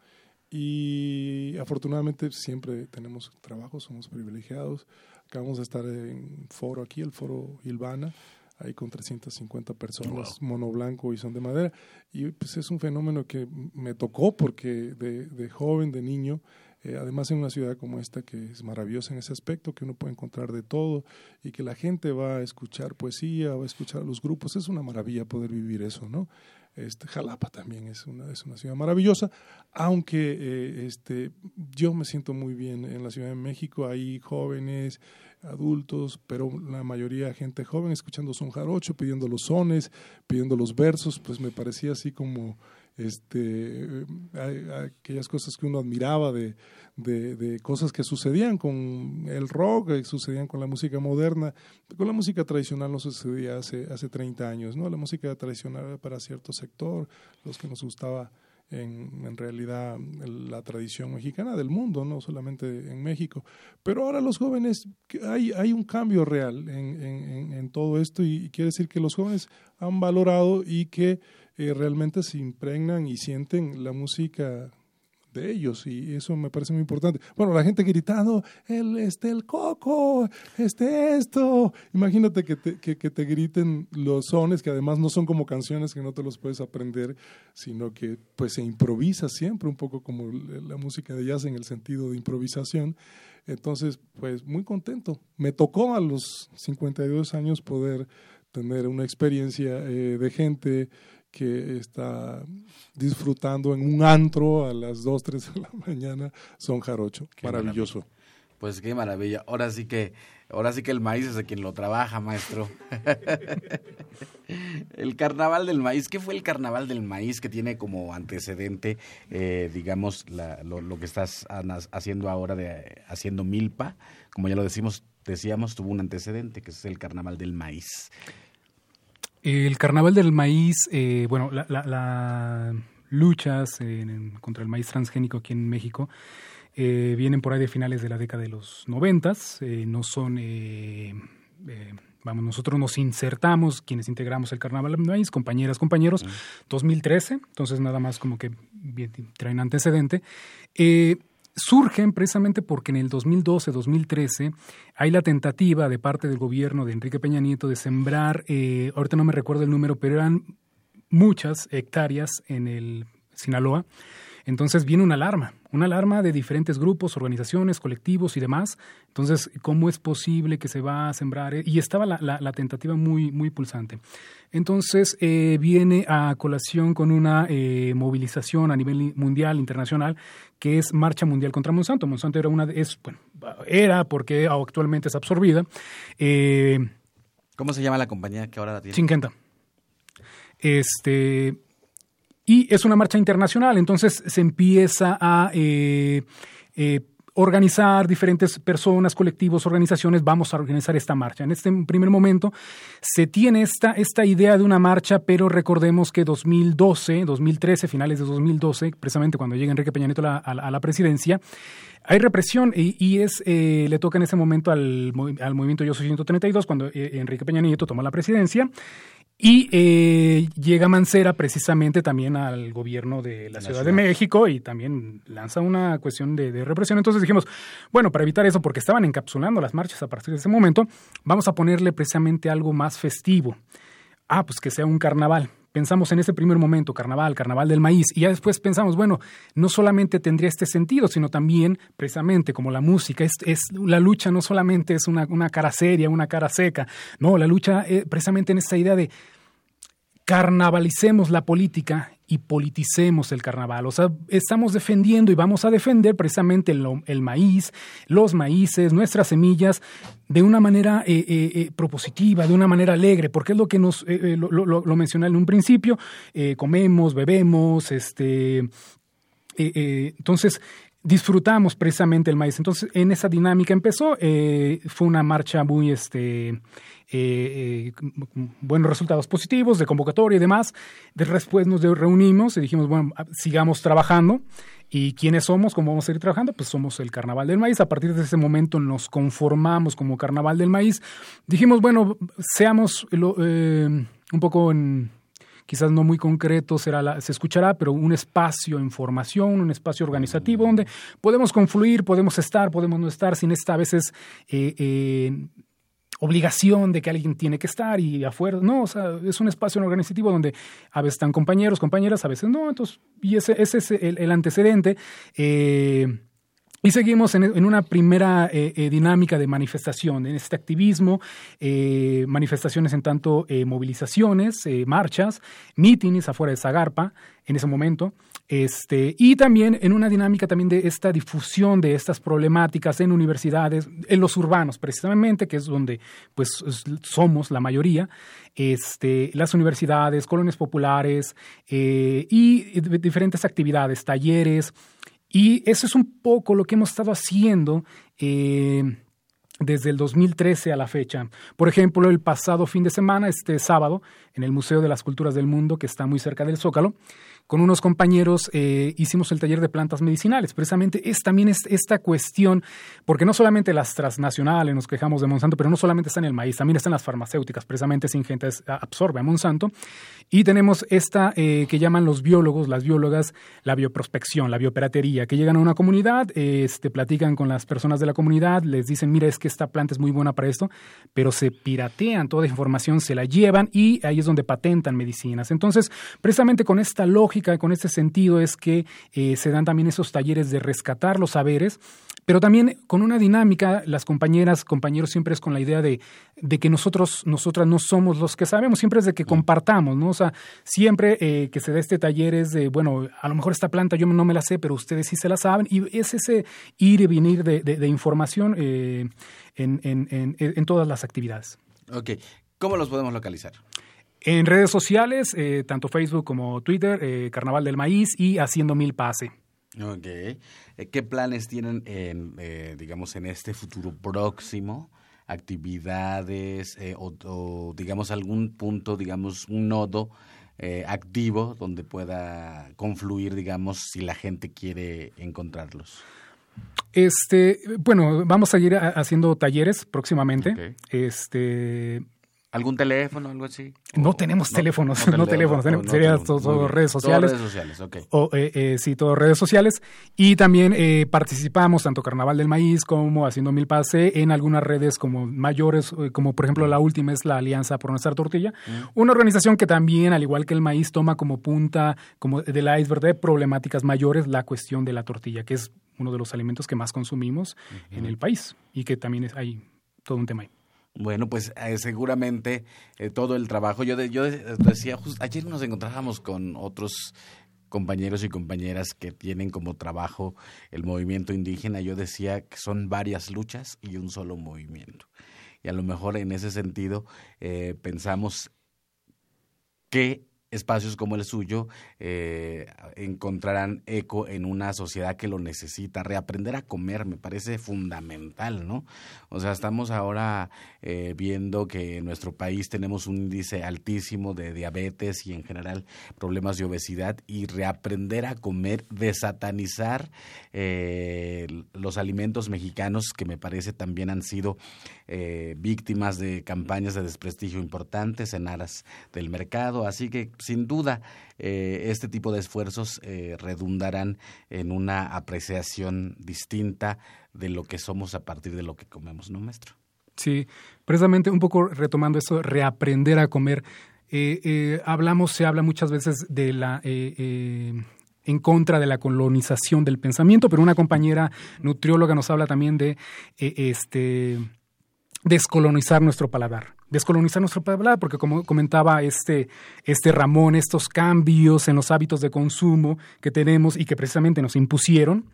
y afortunadamente siempre tenemos trabajo, somos privilegiados. Acabamos de estar en foro aquí, el foro Ilvana, ahí con 350 personas, mono blanco y son de madera. Y pues es un fenómeno que me tocó porque de, de joven, de niño, eh, además en una ciudad como esta que es maravillosa en ese aspecto, que uno puede encontrar de todo y que la gente va a escuchar poesía, va a escuchar a los grupos, es una maravilla poder vivir eso, ¿no? Este, Jalapa también es una, ciudad maravillosa, aunque eh, este, yo me siento muy bien en la Ciudad de México, hay jóvenes, adultos, pero la mayoría gente joven escuchando son jarocho, pidiendo los sones, pidiendo los versos, pues me parecía así como este, aquellas cosas que uno admiraba de, de, cosas que sucedían con el rock, que sucedían con la música moderna. Con la música tradicional no sucedía hace, hace 30 años, ¿no? La música tradicional para cierto sector, los que nos gustaba en, en, realidad la tradición mexicana del mundo, no solamente en México. Pero ahora los jóvenes, hay, hay un cambio real en, en todo esto y quiere decir que los jóvenes han valorado y que eh, realmente se impregnan y sienten la música de ellos y eso me parece muy importante. Bueno, la gente gritando, el, este, el coco, este, esto. Imagínate que te, que, te griten los sones, que además no son como canciones que no te los puedes aprender, sino que pues se improvisa siempre, un poco como la música de jazz en el sentido de improvisación. Entonces, pues muy contento. Me tocó a los 52 años poder tener una experiencia eh, de gente que está disfrutando en un antro a las 2, 3 de la mañana son jarocho. Maravilloso. Pues qué maravilla. Ahora sí que, ahora sí que el maíz es de quien lo trabaja, maestro. el carnaval del maíz, ¿qué fue el carnaval del maíz que tiene como antecedente, eh, digamos, la, lo, lo, que estás haciendo ahora de haciendo milpa? Como ya lo decimos, decíamos, tuvo un antecedente que es el carnaval del maíz. El carnaval del maíz, eh, bueno, las la, luchas contra el maíz transgénico aquí en México eh, vienen por ahí de finales de la década de los noventas, eh, no son, vamos, nosotros nos insertamos, quienes integramos el carnaval del maíz, compañeras, compañeros, 2013, entonces nada más como que traen antecedente surgen precisamente porque en el 2012-2013 hay la tentativa de parte del gobierno de Enrique Peña Nieto de sembrar, eh, ahorita no me recuerdo el número, pero eran muchas hectáreas en el Sinaloa. Entonces viene una alarma, una alarma de diferentes grupos, organizaciones, colectivos y demás. Entonces, ¿cómo es posible que se va a sembrar? Y estaba la, la, tentativa muy, muy pulsante. Entonces, eh, viene a colación con una eh, movilización a nivel mundial, internacional, que es Marcha Mundial contra Monsanto. Monsanto era una es, bueno, era porque actualmente es absorbida. Eh, ¿Cómo se llama la compañía que ahora la tiene? Chinquenta. Este, y es una marcha internacional, entonces se empieza a eh, eh, organizar diferentes personas, colectivos, organizaciones, vamos a organizar esta marcha. En este primer momento se tiene esta, esta idea de una marcha, pero recordemos que 2012, 2013, finales de 2012, precisamente cuando llega Enrique Peña Nieto a la, presidencia, hay represión y, es eh, le toca en ese momento al, al movimiento Yo Soy 132, cuando Enrique Peña Nieto toma la presidencia y eh, llega Mancera precisamente también al gobierno de la, Ciudad, de México y también lanza una cuestión de, represión. Entonces dijimos, bueno, para evitar eso, porque estaban encapsulando las marchas a partir de ese momento, vamos a ponerle precisamente algo más festivo. Ah, pues que sea un carnaval. Pensamos en ese primer momento, carnaval, carnaval del maíz, y ya después pensamos, bueno, no solamente tendría este sentido, sino también, precisamente, como la música, es, es la lucha no solamente es una, una, cara seria, una cara seca, no, la lucha eh, precisamente en esta idea de carnavalicemos la política y politicemos el carnaval. O sea, estamos defendiendo y vamos a defender precisamente el, maíz, los maíces, nuestras semillas, de una manera eh, eh, eh, propositiva, de una manera alegre, porque es lo que nos, lo, lo, mencioné en un principio, comemos, bebemos, este... entonces, disfrutamos precisamente el maíz. Entonces, en esa dinámica empezó, fue una marcha muy, este, eh, buenos resultados positivos de convocatoria y demás. Después nos reunimos y dijimos, bueno, sigamos trabajando. ¿Y quiénes somos? ¿Cómo vamos a seguir trabajando? Pues somos el Carnaval del Maíz. A partir de ese momento nos conformamos como Carnaval del Maíz. Dijimos, bueno, seamos eh, un poco en, quizás no muy concreto será se escuchará, pero un espacio en formación, un espacio organizativo donde podemos confluir, podemos estar, podemos no estar sin esta a veces eh, eh obligación de que alguien tiene que estar y afuera. No, o sea, es un espacio organizativo donde a veces están compañeros, compañeras, a veces no. Entonces, y ese, ese es el, antecedente. Eh, y seguimos en, una primera eh, eh, dinámica de manifestación, en este activismo, manifestaciones en tanto movilizaciones, marchas, mítines afuera de Zagarpa en ese momento, este, y también en una dinámica también de esta difusión de estas problemáticas en universidades, en los urbanos precisamente, que es donde pues somos la mayoría, este, las universidades, colonias populares eh, y diferentes actividades, talleres, y eso es un poco lo que hemos estado haciendo. Eh, desde el 2013 a la fecha. Por ejemplo, el pasado fin de semana, este sábado, en el Museo de las Culturas del Mundo, que está muy cerca del Zócalo, con unos compañeros eh, hicimos el taller de plantas medicinales. Precisamente es también es esta cuestión, porque no solamente las transnacionales nos quejamos de Monsanto, pero no solamente está en el maíz, también están las farmacéuticas. Precisamente Singenta absorbe a Monsanto. Y tenemos esta eh, que llaman los biólogos, las biólogas, la bioprospección, la bioperatería, que llegan a una comunidad, este, platican con las personas de la comunidad, les dicen, mira, es que esta planta es muy buena para esto, pero se piratean toda información, se la llevan y ahí es donde patentan medicinas. Entonces, precisamente con esta lógica, con este sentido es que eh, se dan también esos talleres de rescatar los saberes, pero también con una dinámica, las compañeras, compañeros siempre es con la idea de, de que nosotros, nosotras no somos los que sabemos, siempre es de que compartamos, ¿no? O sea, siempre eh, que se da este taller es de, bueno, a lo mejor esta planta yo no me la sé, pero ustedes sí se la saben, y es ese ir y venir de, información eh, en, en, en todas las actividades. Ok, ¿cómo los podemos localizar? En redes sociales, eh, tanto Facebook como Twitter, eh, Carnaval del Maíz y Haciendo Mil Pase. Ok. Eh, ¿Qué planes tienen, en, digamos, en este futuro próximo? actividades o, digamos algún punto, digamos un nodo activo donde pueda confluir, digamos, si la gente quiere encontrarlos. Este, bueno, vamos a ir haciendo talleres próximamente. Este, ¿Algún teléfono, algo así? No tenemos teléfonos, no, teléfonos, sería todo, redes sociales. redes sociales, ok. O, eh, eh, sí, todo redes sociales. Y también eh, participamos, tanto Carnaval del Maíz como Haciendo Mil Pase, en algunas redes como mayores, como por ejemplo la última es la Alianza por Nuestra Tortilla, una organización que también, al igual que el maíz, toma como punta como del iceberg de problemáticas mayores la cuestión de la tortilla, que es uno de los alimentos que más consumimos en el país y que también es, hay todo un tema ahí. Bueno, pues eh, seguramente eh, todo el trabajo, yo, yo decía, ayer nos encontrábamos con otros compañeros y compañeras que tienen como trabajo el movimiento indígena, yo decía que son varias luchas y un solo movimiento. Y a lo mejor en ese sentido eh, pensamos que espacios como el suyo eh, encontrarán eco en una sociedad que lo necesita. Reaprender a comer me parece fundamental, ¿no? O sea, estamos ahora eh, viendo que en nuestro país tenemos un índice altísimo de diabetes y en general problemas de obesidad y reaprender a comer, desatanizar eh, los alimentos mexicanos que me parece también han sido víctimas de campañas de desprestigio importantes en aras del mercado. Así que sin duda, eh, este tipo de esfuerzos eh, redundarán en una apreciación distinta de lo que somos a partir de lo que comemos, ¿no, maestro? Sí, precisamente un poco retomando eso, reaprender a comer. Eh, hablamos, se habla muchas veces de la en contra de la colonización del pensamiento, pero una compañera nutrióloga nos habla también de este descolonizar nuestro paladar. Descolonizar nuestro paladar, porque como comentaba este, este Ramón, estos cambios en los hábitos de consumo que tenemos y que precisamente nos impusieron,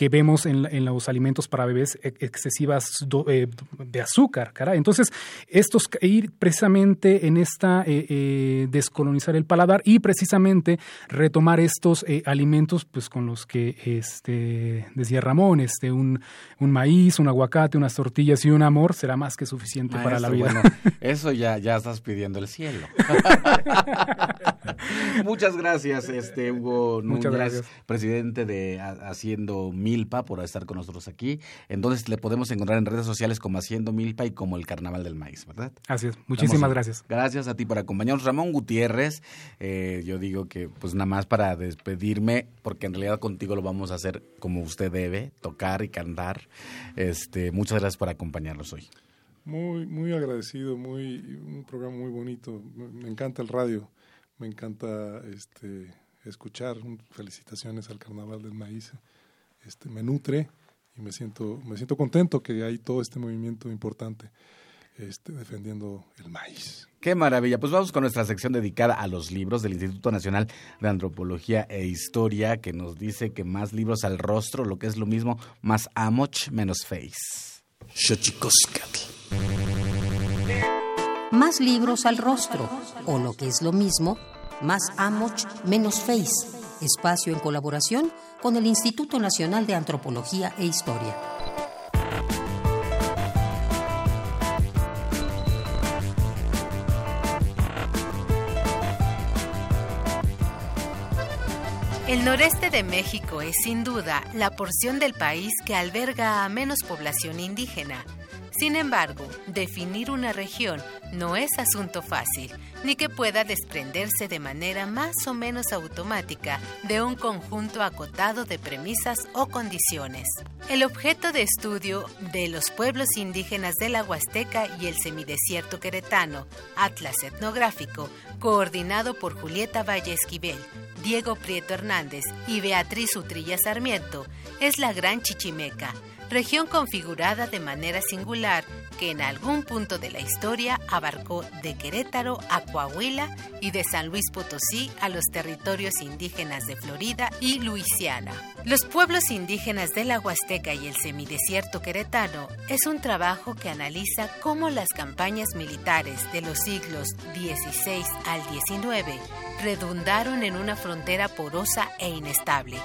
que vemos en, en, los alimentos para bebés excesivas eh, de azúcar, cara. Entonces, estos ir precisamente en esta eh, eh, descolonizar el paladar y precisamente retomar estos alimentos, pues con los que este decía Ramón, este un, un, maíz, un aguacate, unas tortillas y un amor será más que suficiente para la vida. Bueno, eso ya, ya estás pidiendo el cielo. Muchas gracias, este Hugo Núñez, Muchas gracias. presidente de Haciendo Milpa por estar con nosotros aquí. Entonces le podemos encontrar en redes sociales como Haciendo Milpa y como el Carnaval del Maíz, ¿verdad? Así es. Muchísimas gracias. Gracias a ti por acompañarnos. Ramón Gutiérrez, eh, yo digo que pues nada más para despedirme, porque en realidad contigo lo vamos a hacer como usted debe, tocar y cantar. Este, muchas gracias por acompañarnos hoy. Muy, muy agradecido, muy, un programa muy bonito. Me encanta el radio, me encanta este, escuchar. Felicitaciones al Carnaval del Maíz este, me nutre y me siento, me siento contento que hay todo este movimiento importante este, defendiendo el maíz. Qué maravilla. Pues vamos con nuestra sección dedicada a los libros del Instituto Nacional de Antropología e Historia, que nos dice que más libros al rostro, lo que es lo mismo, más amoch menos face. Más libros al rostro, o lo que es lo mismo, más amoch menos face espacio en colaboración con el Instituto Nacional de Antropología e Historia. El noreste de México es sin duda la porción del país que alberga a menos población indígena. Sin embargo, definir una región no es asunto fácil, ni que pueda desprenderse de manera más o menos automática de un conjunto acotado de premisas o condiciones. El objeto de estudio de los pueblos indígenas de la Huasteca y el semidesierto queretano, Atlas Etnográfico, coordinado por Julieta Valle Esquivel, Diego Prieto Hernández y Beatriz Utrilla Sarmiento, es la Gran Chichimeca, región configurada de manera singular que en algún punto de la historia abarcó de Querétaro a Coahuila y de San Luis Potosí a los territorios indígenas de Florida y Luisiana. Los pueblos indígenas de la Huasteca y el semidesierto queretano es un trabajo que analiza cómo las campañas militares de los siglos XVI al XIX redundaron en una frontera porosa e inestable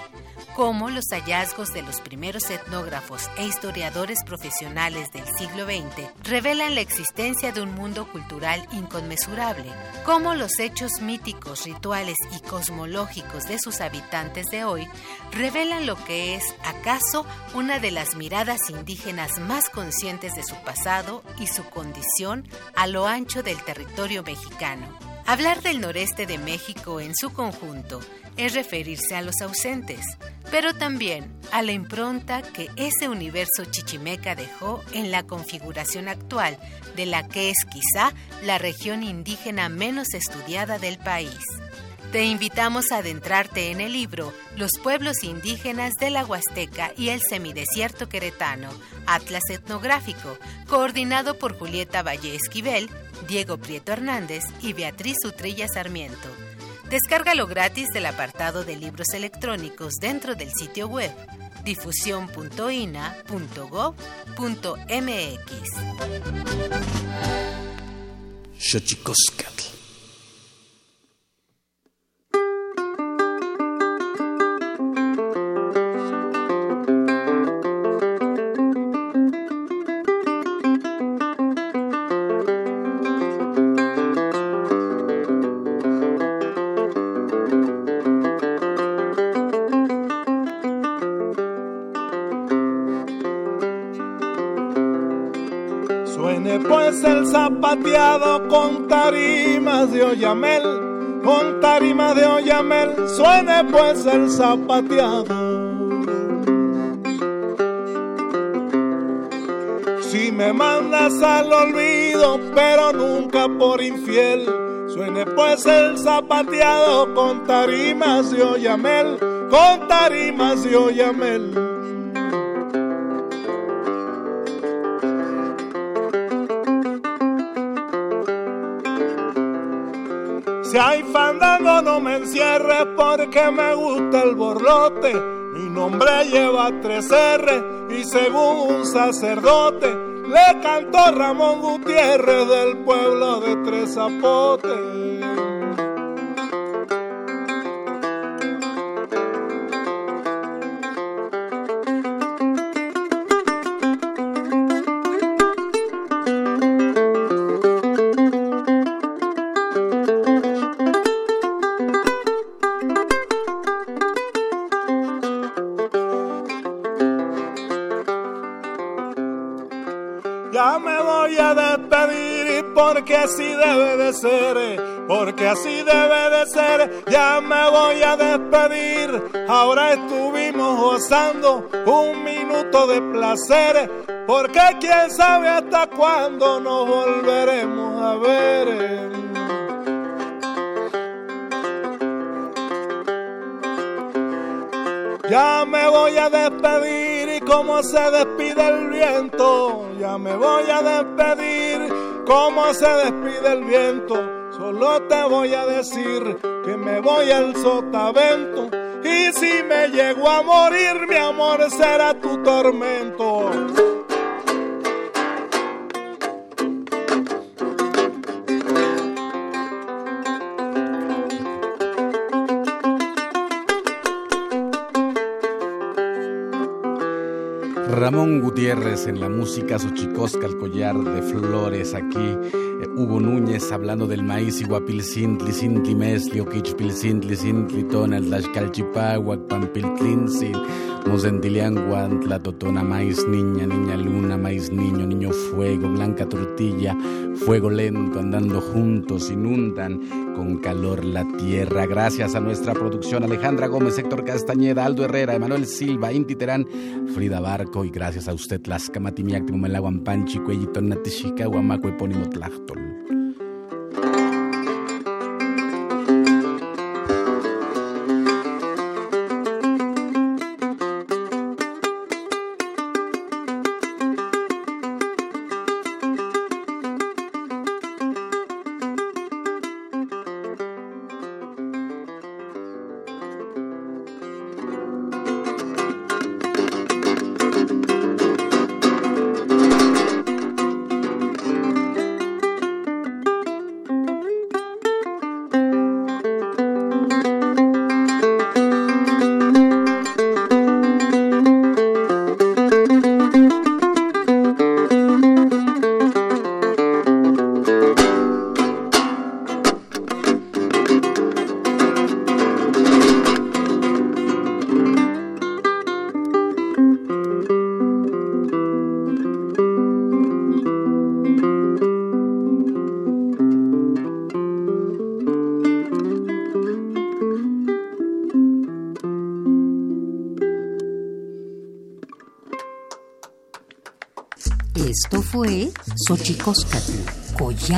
cómo los hallazgos de los primeros etnógrafos e historiadores profesionales del siglo XX revelan la existencia de un mundo cultural inconmensurable, cómo los hechos míticos, rituales y cosmológicos de sus habitantes de hoy revelan lo que es, acaso, una de las miradas indígenas más conscientes de su pasado y su condición a lo ancho del territorio mexicano. Hablar del noreste de México en su conjunto es referirse a los ausentes, pero también a la impronta que ese universo chichimeca dejó en la configuración actual de la que es quizá la región indígena menos estudiada del país. Te invitamos a adentrarte en el libro Los pueblos indígenas de la Huasteca y el semidesierto queretano, Atlas Etnográfico, coordinado por Julieta Valle Esquivel, Diego Prieto Hernández y Beatriz Utrilla Sarmiento. Descárgalo gratis del apartado de libros electrónicos dentro del sitio web difusión.ina.gov.mx. zapateado con tarimas de Oyamel, con tarimas de Oyamel, suene pues el zapateado. Si me mandas al olvido, pero nunca por infiel, suene pues el zapateado con tarimas de Oyamel, con tarimas de Oyamel. Porque me gusta el borlote. Mi nombre lleva tres R y según un sacerdote le cantó Ramón Gutiérrez del pueblo de Tres Zapotes. Porque así debe de ser, porque así debe de ser, ya me voy a despedir. Ahora estuvimos gozando un minuto de placer, porque quién sabe hasta cuándo nos volveremos a ver. Ya me voy a despedir y como se despide el viento, ya me voy a despedir cómo se despide el viento. Solo te voy a decir que me voy al sotavento. Y si me llego a morir, mi amor será tu tormento. Gutiérrez en la música Xochicosca, el collar de flores aquí. Eh, Hugo Núñez hablando del maíz iguapilcintli, sintli mesli, oquichpilcintli, sintli, tonal, tlaxcalchipahuac, pampiltlintzin, mosentilianguan, la totona, maíz niña, niña luna, maíz niño, niño fuego, blanca tortilla, fuego lento, andando juntos, inundan con calor la tierra. Gracias a nuestra producción Alejandra Gómez, Héctor Castañeda, Aldo Herrera, Emanuel Silva, Inti Terán, Frida Barco y gracias a usted las Camatimiac, Panchi, Cuellito, Natishika, Huamaco, Epónimo Tlachtol.